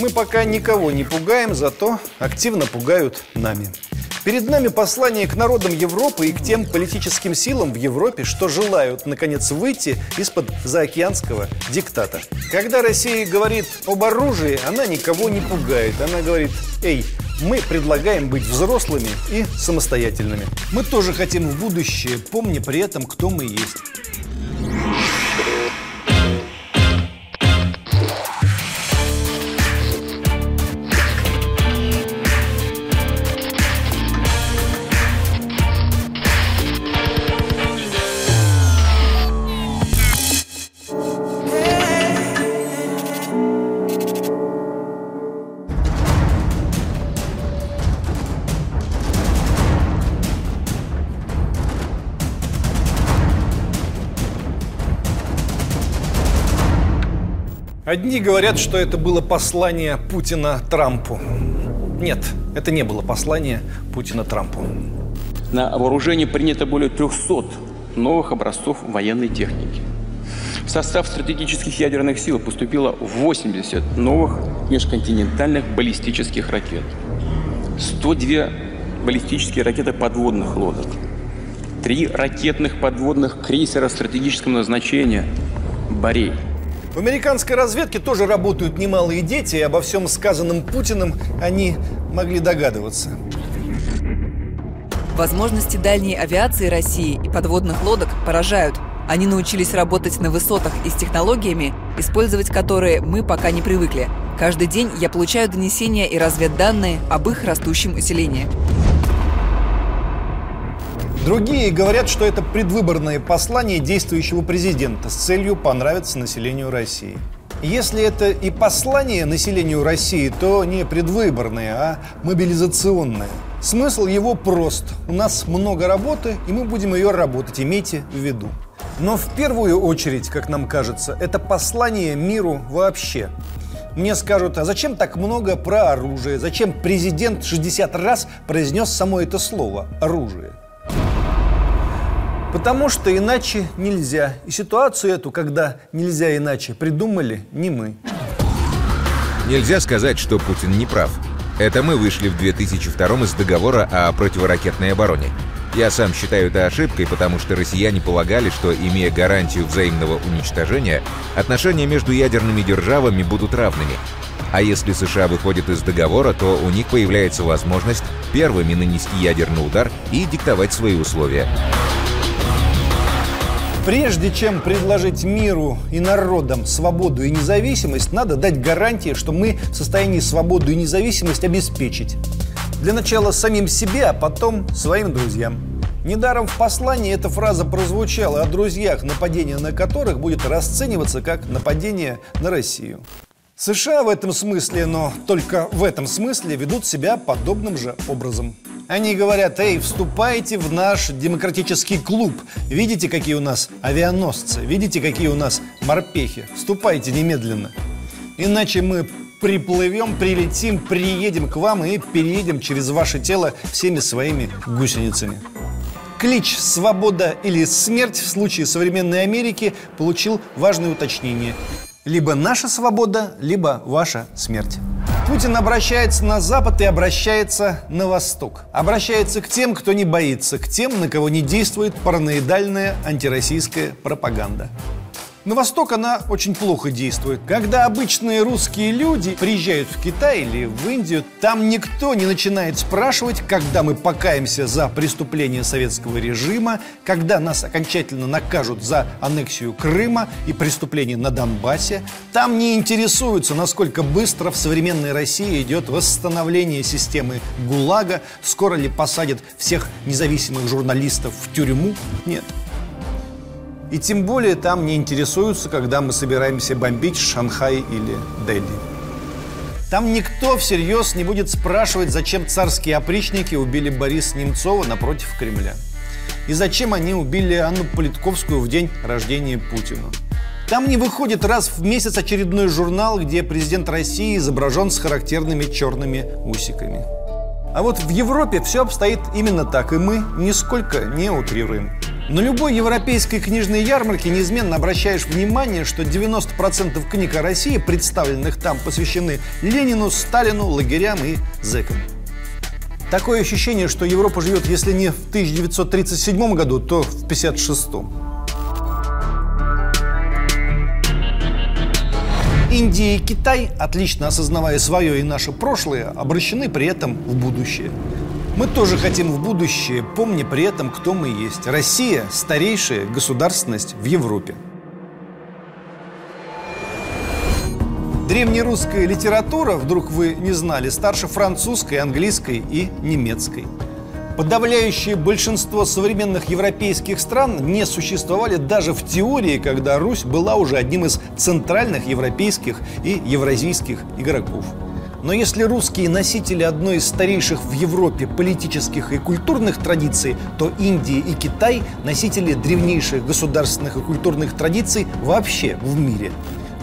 Мы пока никого не пугаем, зато активно пугают нами. Перед нами послание к народам Европы и к тем политическим силам в Европе, что желают, наконец, выйти из-под заокеанского диктата. Когда Россия говорит об оружии, она никого не пугает. Она говорит, эй, мы предлагаем быть взрослыми и самостоятельными. Мы тоже хотим в будущее, помня при этом, кто мы есть. Одни говорят, что это было послание Путина Трампу. Нет, это не было послание Путина Трампу. На вооружение принято более 300 новых образцов военной техники. В состав стратегических ядерных сил поступило 80 новых межконтинентальных баллистических ракет, 102 баллистические ракеты подводных лодок, три ракетных подводных крейсера стратегического назначения «Борей», в американской разведке тоже работают немалые дети, и обо всем сказанном Путиным они могли догадываться. Возможности дальней авиации России и подводных лодок поражают. Они научились работать на высотах и с технологиями, использовать которые мы пока не привыкли. Каждый день я получаю донесения и разведданные об их растущем усилении. Другие говорят, что это предвыборное послание действующего президента с целью понравиться населению России. Если это и послание населению России, то не предвыборное, а мобилизационное. Смысл его прост. У нас много работы, и мы будем ее работать, имейте в виду. Но в первую очередь, как нам кажется, это послание миру вообще. Мне скажут, а зачем так много про оружие? Зачем президент 60 раз произнес само это слово «оружие»? Потому что иначе нельзя. И ситуацию эту, когда нельзя иначе, придумали не мы. Нельзя сказать, что Путин не прав. Это мы вышли в 2002 из договора о противоракетной обороне. Я сам считаю это ошибкой, потому что россияне полагали, что, имея гарантию взаимного уничтожения, отношения между ядерными державами будут равными. А если США выходят из договора, то у них появляется возможность первыми нанести ядерный удар и диктовать свои условия. Прежде чем предложить миру и народам свободу и независимость, надо дать гарантии, что мы в состоянии свободу и независимость обеспечить. Для начала самим себе, а потом своим друзьям. Недаром в послании эта фраза прозвучала о друзьях, нападение на которых будет расцениваться как нападение на Россию. США в этом смысле, но только в этом смысле ведут себя подобным же образом. Они говорят, эй, вступайте в наш демократический клуб. Видите, какие у нас авианосцы? Видите, какие у нас морпехи? Вступайте немедленно. Иначе мы приплывем, прилетим, приедем к вам и переедем через ваше тело всеми своими гусеницами. Клич «Свобода» или «Смерть» в случае современной Америки получил важное уточнение. Либо наша свобода, либо ваша смерть. Путин обращается на Запад и обращается на Восток. Обращается к тем, кто не боится, к тем, на кого не действует параноидальная антироссийская пропаганда. На Восток она очень плохо действует. Когда обычные русские люди приезжают в Китай или в Индию, там никто не начинает спрашивать, когда мы покаемся за преступление советского режима, когда нас окончательно накажут за аннексию Крыма и преступление на Донбассе. Там не интересуются, насколько быстро в современной России идет восстановление системы ГУЛАГа, скоро ли посадят всех независимых журналистов в тюрьму. Нет. И тем более там не интересуются, когда мы собираемся бомбить Шанхай или Дели. Там никто всерьез не будет спрашивать, зачем царские опричники убили Бориса Немцова напротив Кремля. И зачем они убили Анну Политковскую в день рождения Путина. Там не выходит раз в месяц очередной журнал, где президент России изображен с характерными черными усиками. А вот в Европе все обстоит именно так, и мы нисколько не утрируем. На любой европейской книжной ярмарке неизменно обращаешь внимание, что 90% книг о России, представленных там, посвящены Ленину, Сталину, лагерям и зэкам. Такое ощущение, что Европа живет, если не в 1937 году, то в 1956. Индия и Китай, отлично осознавая свое и наше прошлое, обращены при этом в будущее. Мы тоже хотим в будущее, помня при этом, кто мы есть. Россия – старейшая государственность в Европе. Древнерусская литература, вдруг вы не знали, старше французской, английской и немецкой. Подавляющее большинство современных европейских стран не существовали даже в теории, когда Русь была уже одним из центральных европейских и евразийских игроков – но если русские носители одной из старейших в Европе политических и культурных традиций, то Индия и Китай – носители древнейших государственных и культурных традиций вообще в мире.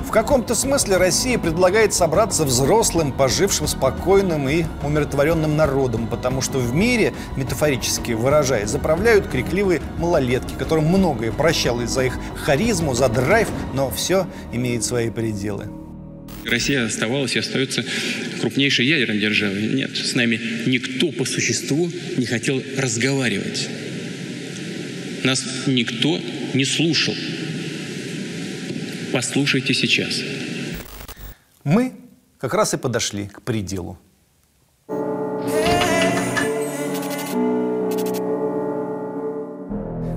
В каком-то смысле Россия предлагает собраться взрослым, пожившим спокойным и умиротворенным народом, потому что в мире, метафорически выражаясь, заправляют крикливые малолетки, которым многое прощалось за их харизму, за драйв, но все имеет свои пределы. Россия оставалась и остается крупнейшей ядерной державой. Нет, с нами никто по существу не хотел разговаривать. Нас никто не слушал. Послушайте сейчас. Мы как раз и подошли к пределу.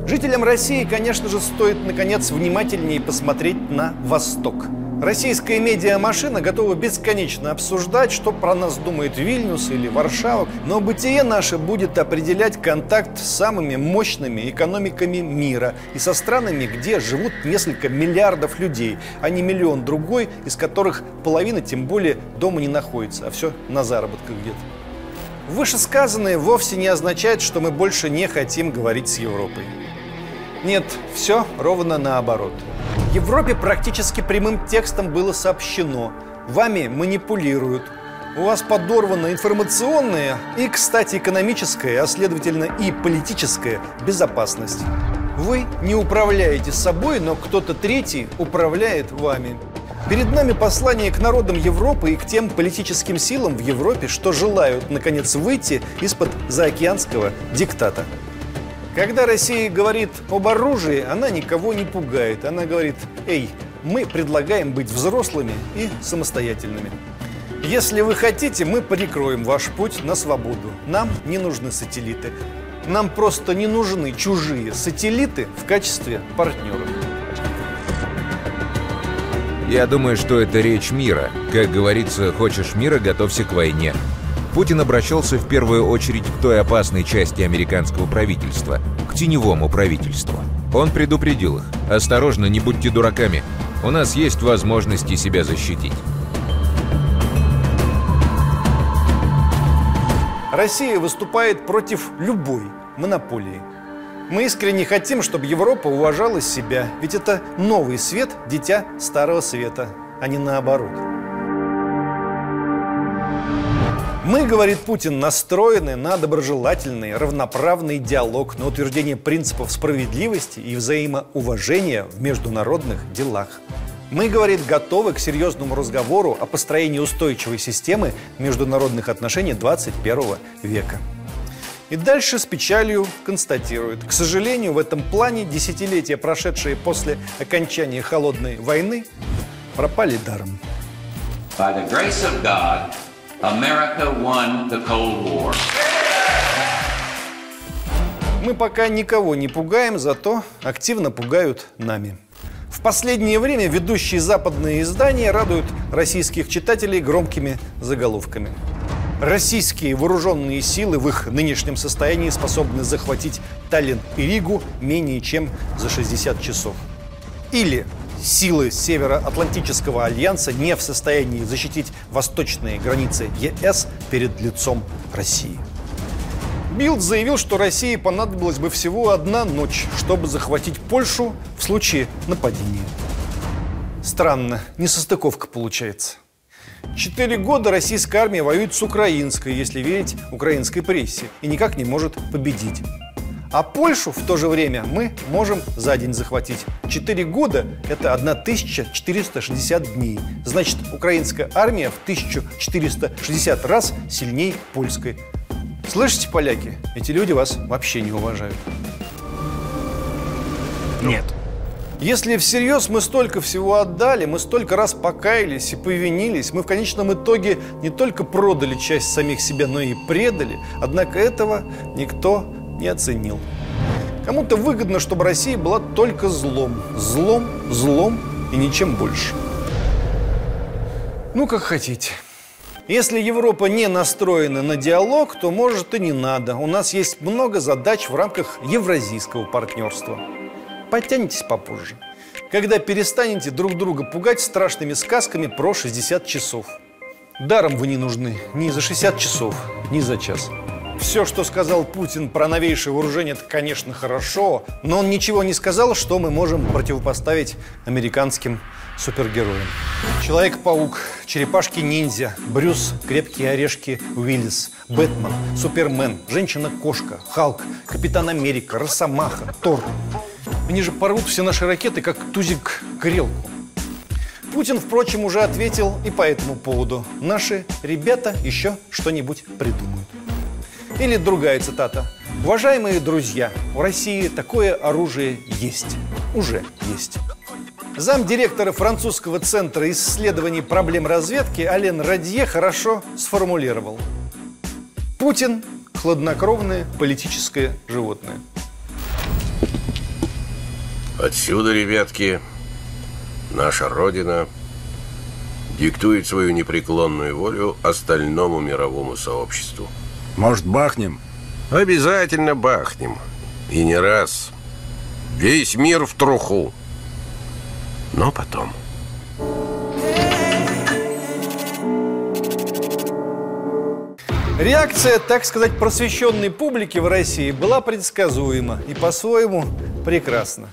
Жителям России, конечно же, стоит, наконец, внимательнее посмотреть на Восток – Российская медиамашина готова бесконечно обсуждать, что про нас думает Вильнюс или Варшава, но бытие наше будет определять контакт с самыми мощными экономиками мира и со странами, где живут несколько миллиардов людей, а не миллион другой, из которых половина тем более дома не находится, а все на заработках где-то. Вышесказанное вовсе не означает, что мы больше не хотим говорить с Европой. Нет, все ровно наоборот – Европе практически прямым текстом было сообщено Вами манипулируют у вас подорвана информационная и, кстати, экономическая, а следовательно и политическая безопасность. Вы не управляете собой, но кто-то третий управляет вами. Перед нами послание к народам Европы и к тем политическим силам в Европе, что желают, наконец, выйти из-под заокеанского диктата. Когда Россия говорит об оружии, она никого не пугает. Она говорит, эй, мы предлагаем быть взрослыми и самостоятельными. Если вы хотите, мы перекроем ваш путь на свободу. Нам не нужны сателлиты. Нам просто не нужны чужие сателлиты в качестве партнеров. Я думаю, что это речь мира. Как говорится, хочешь мира, готовься к войне. Путин обращался в первую очередь к той опасной части американского правительства, к теневому правительству. Он предупредил их. «Осторожно, не будьте дураками. У нас есть возможности себя защитить». Россия выступает против любой монополии. Мы искренне хотим, чтобы Европа уважала себя, ведь это новый свет, дитя старого света, а не наоборот. Мы, говорит Путин, настроены на доброжелательный, равноправный диалог, на утверждение принципов справедливости и взаимоуважения в международных делах. Мы, говорит, готовы к серьезному разговору о построении устойчивой системы международных отношений 21 века. И дальше с печалью констатирует, к сожалению, в этом плане десятилетия, прошедшие после окончания холодной войны, пропали даром. By the grace of God, America won the Cold War. Мы пока никого не пугаем, зато активно пугают нами. В последнее время ведущие западные издания радуют российских читателей громкими заголовками. Российские вооруженные силы в их нынешнем состоянии способны захватить Таллин и Ригу менее чем за 60 часов. Или силы Североатлантического альянса не в состоянии защитить восточные границы ЕС перед лицом России. Билд заявил, что России понадобилась бы всего одна ночь, чтобы захватить Польшу в случае нападения. Странно, несостыковка получается. Четыре года российская армия воюет с украинской, если верить украинской прессе, и никак не может победить. А Польшу в то же время мы можем за день захватить. Четыре года – это 1460 дней. Значит, украинская армия в 1460 раз сильнее польской. Слышите, поляки, эти люди вас вообще не уважают. Нет. Если всерьез мы столько всего отдали, мы столько раз покаялись и повинились, мы в конечном итоге не только продали часть самих себя, но и предали, однако этого никто не оценил. Кому-то выгодно, чтобы Россия была только злом. Злом, злом и ничем больше. Ну, как хотите. Если Европа не настроена на диалог, то, может, и не надо. У нас есть много задач в рамках евразийского партнерства. Подтянетесь попозже. Когда перестанете друг друга пугать страшными сказками про 60 часов. Даром вы не нужны ни за 60 часов, ни за час. Все, что сказал Путин про новейшее вооружение, это, конечно, хорошо, но он ничего не сказал, что мы можем противопоставить американским супергероям. Человек-паук, черепашки-ниндзя, Брюс, крепкие орешки, Уиллис, Бэтмен, Супермен, Женщина-кошка, Халк, Капитан Америка, Росомаха, Тор. Они же порвут все наши ракеты, как тузик грелку. Путин, впрочем, уже ответил и по этому поводу. Наши ребята еще что-нибудь придумают. Или другая цитата. Уважаемые друзья, у России такое оружие есть. Уже есть. Замдиректора французского центра исследований проблем разведки Ален Радье хорошо сформулировал. Путин – хладнокровное политическое животное. Отсюда, ребятки, наша Родина диктует свою непреклонную волю остальному мировому сообществу. Может, бахнем? Обязательно бахнем. И не раз. Весь мир в труху. Но потом. Реакция, так сказать, просвещенной публики в России была предсказуема и по-своему прекрасна.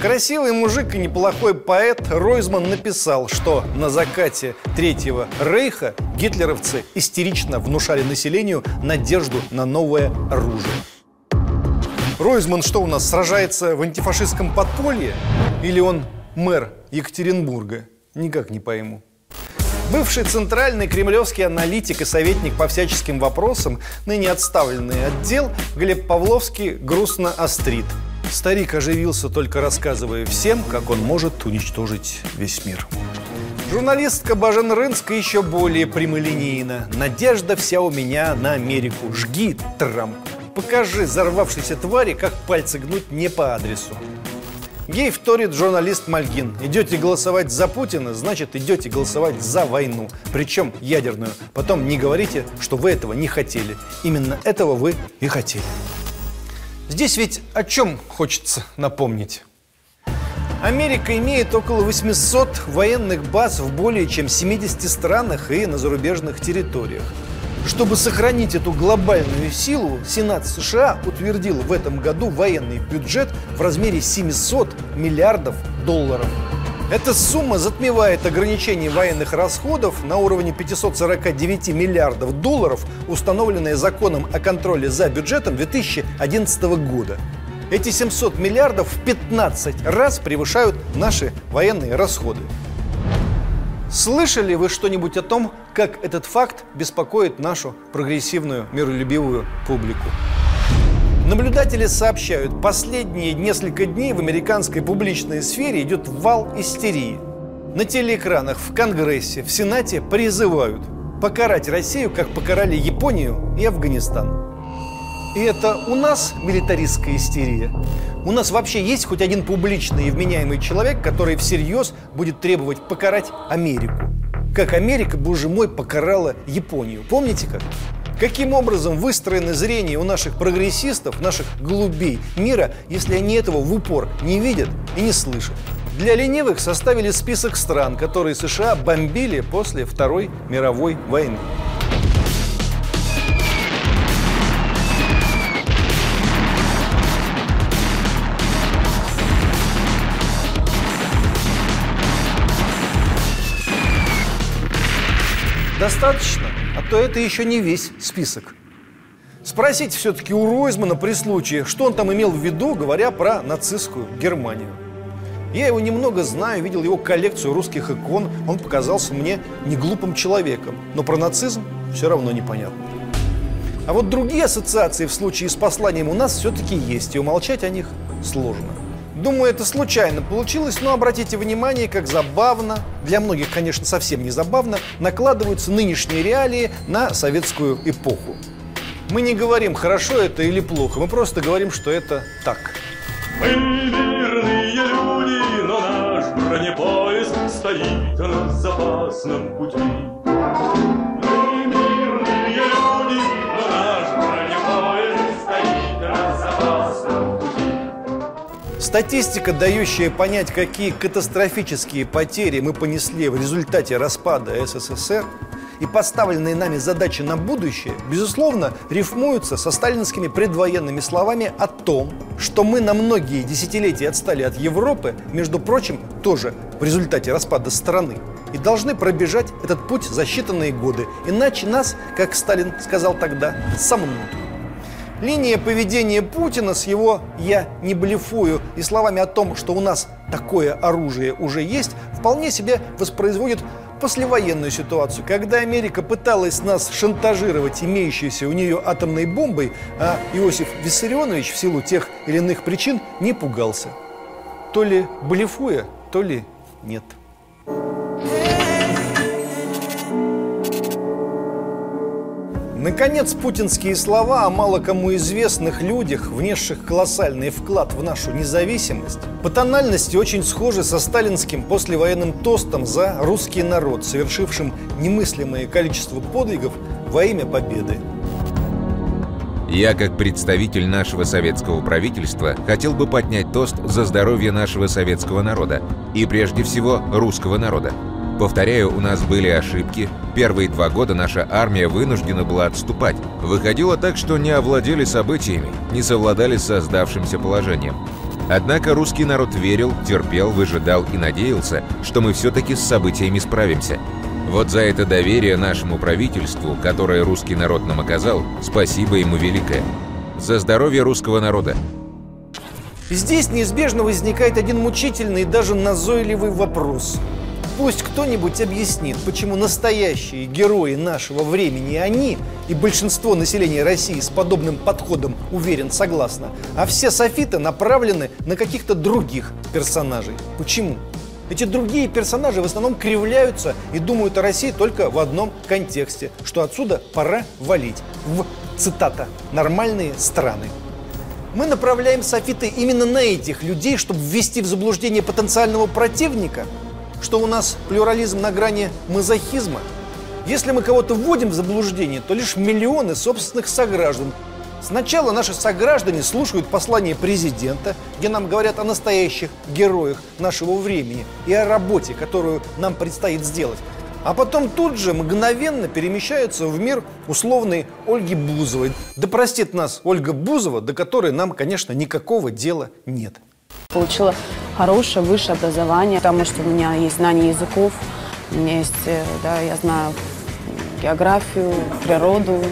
Красивый мужик и неплохой поэт Ройзман написал, что на закате Третьего Рейха гитлеровцы истерично внушали населению надежду на новое оружие. Ройзман что у нас, сражается в антифашистском подполье? Или он мэр Екатеринбурга? Никак не пойму. Бывший центральный кремлевский аналитик и советник по всяческим вопросам, ныне отставленный отдел, Глеб Павловский грустно острит. Старик оживился, только рассказывая всем, как он может уничтожить весь мир. Журналистка Бажен Рынска еще более прямолинейна. Надежда вся у меня на Америку. Жги, Трамп. Покажи взорвавшейся твари, как пальцы гнуть не по адресу. Ей вторит журналист Мальгин. Идете голосовать за Путина, значит идете голосовать за войну. Причем ядерную. Потом не говорите, что вы этого не хотели. Именно этого вы и хотели. Здесь ведь о чем хочется напомнить? Америка имеет около 800 военных баз в более чем 70 странах и на зарубежных территориях. Чтобы сохранить эту глобальную силу, Сенат США утвердил в этом году военный бюджет в размере 700 миллиардов долларов. Эта сумма затмевает ограничение военных расходов на уровне 549 миллиардов долларов, установленные законом о контроле за бюджетом 2011 года. Эти 700 миллиардов в 15 раз превышают наши военные расходы. Слышали вы что-нибудь о том, как этот факт беспокоит нашу прогрессивную, миролюбивую публику? Наблюдатели сообщают, последние несколько дней в американской публичной сфере идет вал истерии. На телеэкранах, в Конгрессе, в Сенате призывают покарать Россию, как покарали Японию и Афганистан. И это у нас милитаристская истерия. У нас вообще есть хоть один публичный и вменяемый человек, который всерьез будет требовать покарать Америку. Как Америка, боже мой, покарала Японию. Помните как? Каким образом выстроено зрение у наших прогрессистов, наших голубей мира, если они этого в упор не видят и не слышат? Для ленивых составили список стран, которые США бомбили после Второй мировой войны. Достаточно, то это еще не весь список. Спросите все-таки у Ройзмана при случае, что он там имел в виду, говоря про нацистскую Германию. Я его немного знаю, видел его коллекцию русских икон. Он показался мне не глупым человеком. Но про нацизм все равно непонятно. А вот другие ассоциации в случае с посланием у нас все-таки есть, и умолчать о них сложно. Думаю, это случайно получилось, но обратите внимание, как забавно, для многих, конечно, совсем не забавно, накладываются нынешние реалии на советскую эпоху. Мы не говорим, хорошо это или плохо, мы просто говорим, что это так. Мы мирные люди, но наш бронепоезд стоит на запасном пути. Статистика, дающая понять, какие катастрофические потери мы понесли в результате распада СССР, и поставленные нами задачи на будущее, безусловно, рифмуются со сталинскими предвоенными словами о том, что мы на многие десятилетия отстали от Европы, между прочим, тоже в результате распада страны, и должны пробежать этот путь за считанные годы, иначе нас, как Сталин сказал тогда, сомнут. Линия поведения Путина с его «я не блефую» и словами о том, что у нас такое оружие уже есть, вполне себе воспроизводит послевоенную ситуацию, когда Америка пыталась нас шантажировать имеющейся у нее атомной бомбой, а Иосиф Виссарионович в силу тех или иных причин не пугался. То ли блефуя, то ли нет. Наконец, путинские слова о мало кому известных людях, внесших колоссальный вклад в нашу независимость, по тональности очень схожи со сталинским послевоенным тостом за русский народ, совершившим немыслимое количество подвигов во имя победы. Я, как представитель нашего советского правительства, хотел бы поднять тост за здоровье нашего советского народа и, прежде всего, русского народа. Повторяю, у нас были ошибки. Первые два года наша армия вынуждена была отступать. Выходило так, что не овладели событиями, не совладали с создавшимся положением. Однако русский народ верил, терпел, выжидал и надеялся, что мы все-таки с событиями справимся. Вот за это доверие нашему правительству, которое русский народ нам оказал, спасибо ему великое. За здоровье русского народа. Здесь неизбежно возникает один мучительный и даже назойливый вопрос – Пусть кто-нибудь объяснит, почему настоящие герои нашего времени они и большинство населения России с подобным подходом уверен согласно, а все софиты направлены на каких-то других персонажей. Почему? Эти другие персонажи в основном кривляются и думают о России только в одном контексте, что отсюда пора валить в, цитата, «нормальные страны». Мы направляем софиты именно на этих людей, чтобы ввести в заблуждение потенциального противника – что у нас плюрализм на грани мазохизма. Если мы кого-то вводим в заблуждение, то лишь миллионы собственных сограждан. Сначала наши сограждане слушают послание президента, где нам говорят о настоящих героях нашего времени и о работе, которую нам предстоит сделать. А потом тут же мгновенно перемещаются в мир условной Ольги Бузовой. Да простит нас Ольга Бузова, до которой нам, конечно, никакого дела нет. Получила хорошее высшее образование, потому что у меня есть знание языков, у меня есть, э, да, я знаю географию, природу,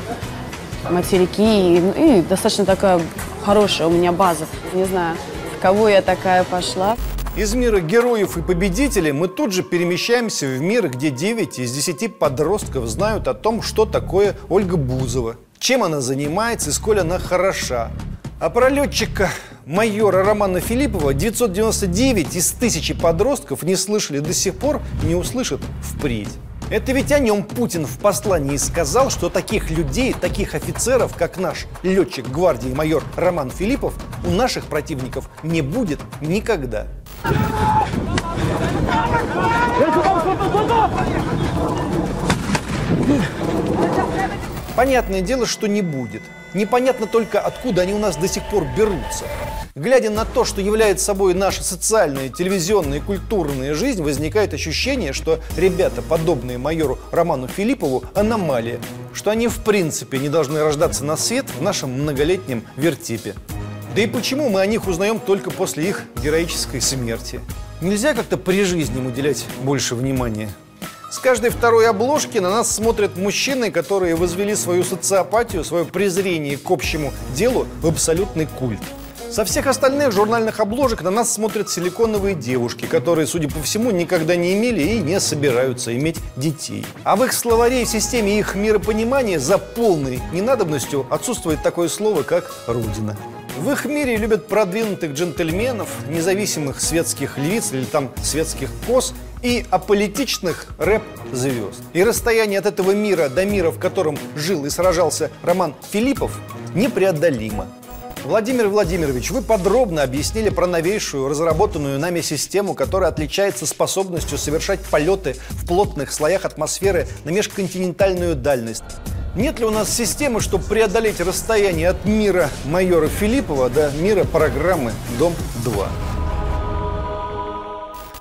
материки, и, и достаточно такая хорошая у меня база. Не знаю, в кого я такая пошла. Из мира героев и победителей мы тут же перемещаемся в мир, где 9 из 10 подростков знают о том, что такое Ольга Бузова, чем она занимается и сколь она хороша. А про летчика майора Романа Филиппова 999 из тысячи подростков не слышали до сих пор не услышат впредь. Это ведь о нем Путин в послании сказал, что таких людей, таких офицеров, как наш летчик гвардии майор Роман Филиппов, у наших противников не будет никогда. Понятное дело, что не будет. Непонятно только, откуда они у нас до сих пор берутся. Глядя на то, что является собой наша социальная, телевизионная и культурная жизнь, возникает ощущение, что ребята, подобные майору Роману Филиппову, аномалия, что они в принципе не должны рождаться на свет в нашем многолетнем вертипе. Да и почему мы о них узнаем только после их героической смерти? Нельзя как-то при жизни им уделять больше внимания? С каждой второй обложки на нас смотрят мужчины, которые возвели свою социопатию, свое презрение к общему делу в абсолютный культ. Со всех остальных журнальных обложек на нас смотрят силиконовые девушки, которые, судя по всему, никогда не имели и не собираются иметь детей. А в их словаре и системе их миропонимания за полной ненадобностью отсутствует такое слово, как «родина». В их мире любят продвинутых джентльменов, независимых светских львиц или там светских коз и аполитичных рэп-звезд. И расстояние от этого мира до мира, в котором жил и сражался Роман Филиппов, непреодолимо. Владимир Владимирович, вы подробно объяснили про новейшую, разработанную нами систему, которая отличается способностью совершать полеты в плотных слоях атмосферы на межконтинентальную дальность. Нет ли у нас системы, чтобы преодолеть расстояние от мира майора Филиппова до мира программы «Дом-2»?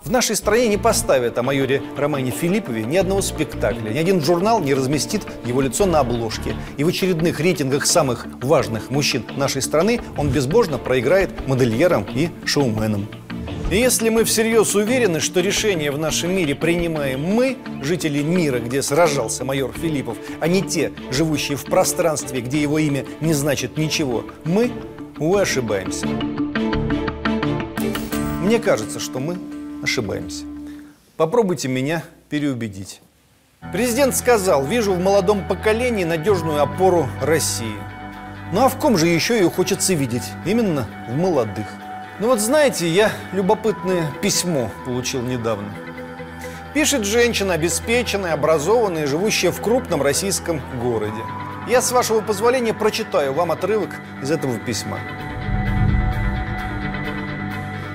В нашей стране не поставят о майоре Романе Филиппове ни одного спектакля. Ни один журнал не разместит его лицо на обложке. И в очередных рейтингах самых важных мужчин нашей страны он безбожно проиграет модельерам и шоуменам. И если мы всерьез уверены, что решение в нашем мире принимаем мы, жители мира, где сражался майор Филиппов, а не те, живущие в пространстве, где его имя не значит ничего, мы, увы, ошибаемся. Мне кажется, что мы ошибаемся. Попробуйте меня переубедить. Президент сказал, вижу в молодом поколении надежную опору России. Ну а в ком же еще ее хочется видеть? Именно в молодых. Ну вот знаете, я любопытное письмо получил недавно. Пишет женщина, обеспеченная, образованная, живущая в крупном российском городе. Я, с вашего позволения, прочитаю вам отрывок из этого письма.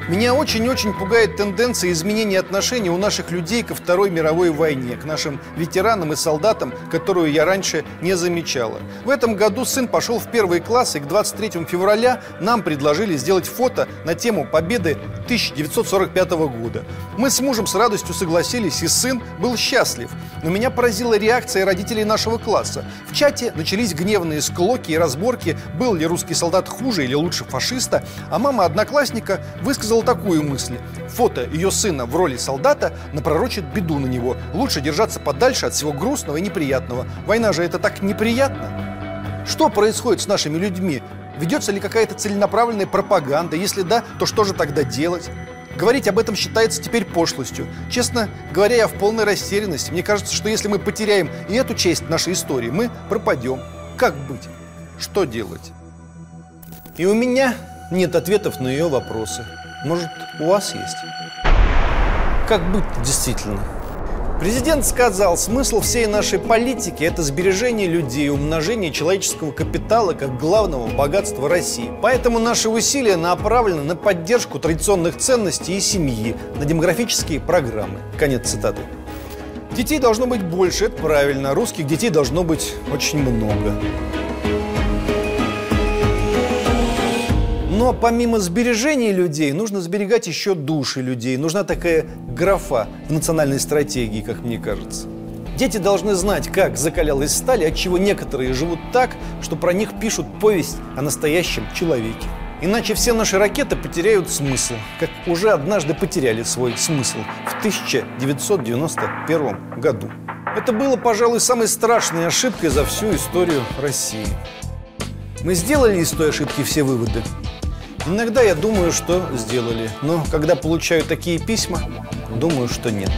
Меня очень-очень пугает тенденция изменения отношений у наших людей ко Второй мировой войне, к нашим ветеранам и солдатам, которую я раньше не замечала. В этом году сын пошел в первый класс, и к 23 февраля нам предложили сделать фото на тему победы 1945 года. Мы с мужем с радостью согласились, и сын был счастлив. Но меня поразила реакция родителей нашего класса. В чате начались гневные склоки и разборки, был ли русский солдат хуже или лучше фашиста, а мама одноклассника высказала такую мысль. Фото ее сына в роли солдата напророчит беду на него. Лучше держаться подальше от всего грустного и неприятного. Война же это так неприятно. Что происходит с нашими людьми? Ведется ли какая-то целенаправленная пропаганда? Если да, то что же тогда делать? Говорить об этом считается теперь пошлостью. Честно говоря, я в полной растерянности. Мне кажется, что если мы потеряем и эту часть нашей истории, мы пропадем. Как быть? Что делать? И у меня нет ответов на ее вопросы. Может, у вас есть? Как быть действительно? Президент сказал, смысл всей нашей политики – это сбережение людей, умножение человеческого капитала как главного богатства России. Поэтому наши усилия направлены на поддержку традиционных ценностей и семьи, на демографические программы. Конец цитаты. Детей должно быть больше, это правильно. Русских детей должно быть очень много. Но помимо сбережения людей, нужно сберегать еще души людей. Нужна такая графа в национальной стратегии, как мне кажется. Дети должны знать, как закалялась сталь, от чего некоторые живут так, что про них пишут повесть о настоящем человеке. Иначе все наши ракеты потеряют смысл, как уже однажды потеряли свой смысл в 1991 году. Это было, пожалуй, самой страшной ошибкой за всю историю России. Мы сделали из той ошибки все выводы? Иногда я думаю, что сделали, но когда получаю такие письма, думаю, что нет.